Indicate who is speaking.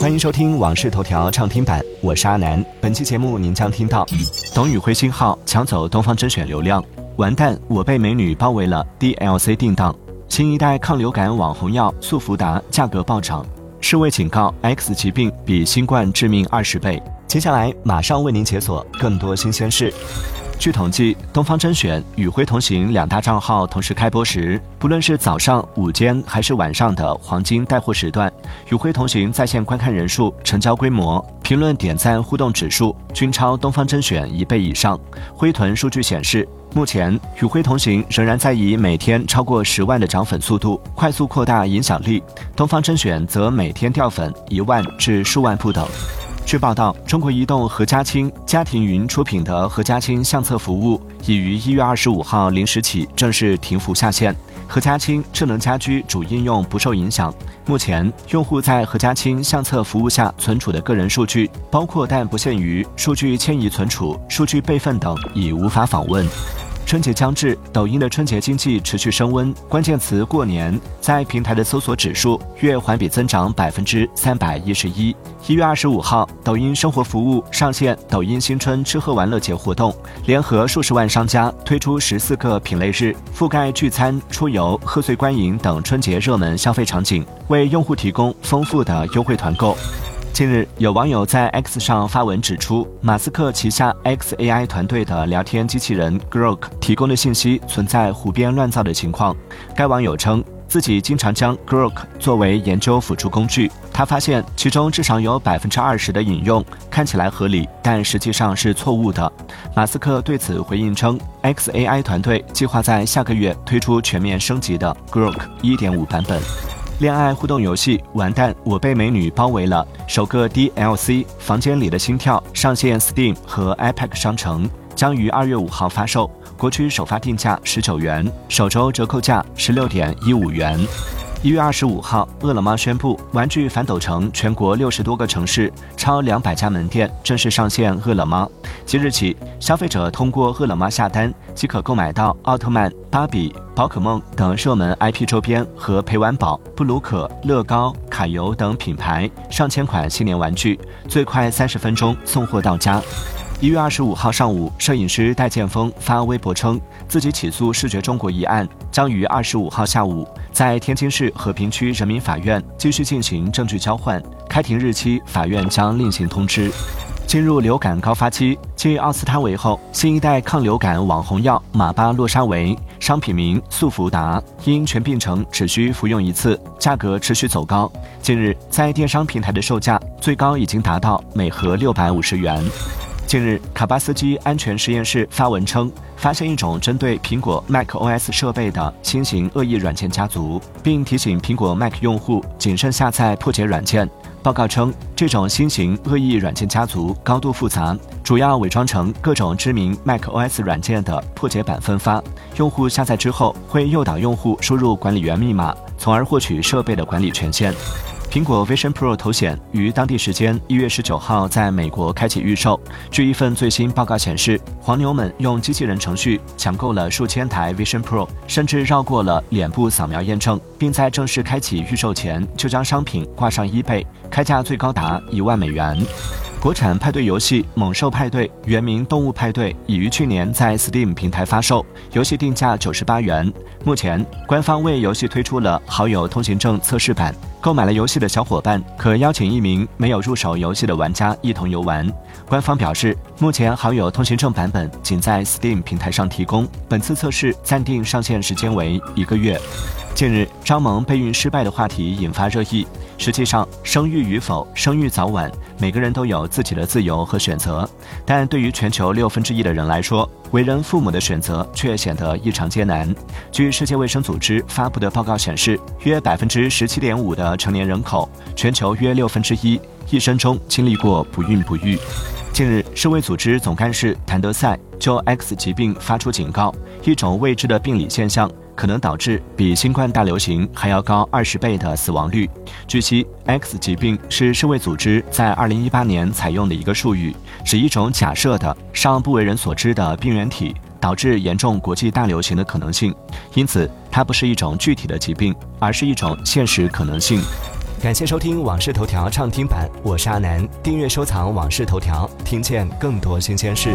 Speaker 1: 欢迎收听《往事头条》畅听版，我是阿南。本期节目您将听到：董宇辉新号抢走东方甄选流量，完蛋，我被美女包围了，DLC 定档。新一代抗流感网红药速福达价格暴涨，世卫警告 X 疾病比新冠致命二十倍。接下来马上为您解锁更多新鲜事。据统计，东方甄选、与辉同行两大账号同时开播时，不论是早上、午间还是晚上的黄金带货时段，与辉同行在线观看人数、成交规模、评论点赞互动指数均超东方甄选一倍以上。灰豚数据显示，目前与辉同行仍然在以每天超过十万的涨粉速度快速扩大影响力，东方甄选则每天掉粉一万至数万不等。据报道，中国移动何家亲家庭云出品的何家亲相册服务已于一月二十五号零时起正式停服下线。何家亲智能家居主应用不受影响。目前，用户在何家亲相册服务下存储的个人数据，包括但不限于数据迁移存储、数据备份等，已无法访问。春节将至，抖音的春节经济持续升温。关键词“过年”在平台的搜索指数月环比增长百分之三百一十一。一月二十五号，抖音生活服务上线抖音新春吃喝玩乐节活动，联合数十万商家推出十四个品类日，覆盖聚餐、出游、贺岁观影等春节热门消费场景，为用户提供丰富的优惠团购。近日，有网友在 X 上发文指出，马斯克旗下 xAI 团队的聊天机器人 Grok 提供的信息存在胡编乱造的情况。该网友称，自己经常将 Grok 作为研究辅助工具，他发现其中至少有百分之二十的引用看起来合理，但实际上是错误的。马斯克对此回应称，xAI 团队计划在下个月推出全面升级的 Grok 1.5版本。恋爱互动游戏完蛋，我被美女包围了。首个 DLC《房间里的心跳》上线 Steam 和 i p a c 商城，将于二月五号发售。国区首发定价十九元，首周折扣价十六点一五元。一月二十五号，饿了么宣布，玩具反斗城全国六十多个城市、超两百家门店正式上线饿了么。即日起，消费者通过饿了么下单，即可购买到奥特曼、芭比、宝可梦等热门 IP 周边和陪玩宝、布鲁可、乐高、卡游等品牌上千款新年玩具，最快三十分钟送货到家。一月二十五号上午，摄影师戴建峰发微博称，自己起诉视觉中国一案将于二十五号下午。在天津市和平区人民法院继续进行证据交换，开庭日期法院将另行通知。进入流感高发期，继奥司他韦后，新一代抗流感网红药马巴洛沙韦（商品名速福达）因全病程只需服用一次，价格持续走高。近日，在电商平台的售价最高已经达到每盒六百五十元。近日，卡巴斯基安全实验室发文称，发现一种针对苹果 Mac OS 设备的新型恶意软件家族，并提醒苹果 Mac 用户谨慎下载破解软件。报告称，这种新型恶意软件家族高度复杂，主要伪装成各种知名 Mac OS 软件的破解版分发。用户下载之后，会诱导用户输入管理员密码，从而获取设备的管理权限。苹果 Vision Pro 头显于当地时间一月十九号在美国开启预售。据一份最新报告显示，黄牛们用机器人程序抢购了数千台 Vision Pro，甚至绕过了脸部扫描验证，并在正式开启预售前就将商品挂上 eBay，开价最高达一万美元。国产派对游戏《猛兽派对》原名《动物派对》，已于去年在 Steam 平台发售，游戏定价九十八元。目前，官方为游戏推出了好友通行证测试版，购买了游戏的小伙伴可邀请一名没有入手游戏的玩家一同游玩。官方表示，目前好友通行证版本仅在 Steam 平台上提供，本次测试暂定上线时间为一个月。近日，张萌备孕失败的话题引发热议。实际上，生育与否、生育早晚，每个人都有自己的自由和选择。但对于全球六分之一的人来说，为人父母的选择却显得异常艰难。据世界卫生组织发布的报告显示，约百分之十七点五的成年人口，全球约六分之一，一生中经历过不孕不育。近日，世卫组织总干事谭德赛就 X 疾病发出警告，一种未知的病理现象。可能导致比新冠大流行还要高二十倍的死亡率。据悉，X 疾病是世卫组织在二零一八年采用的一个术语，指一种假设的尚不为人所知的病原体导致严重国际大流行的可能性。因此，它不是一种具体的疾病，而是一种现实可能性。感谢收听《往事头条》畅听版，我是阿南。订阅收藏《往事头条》，听见更多新鲜事。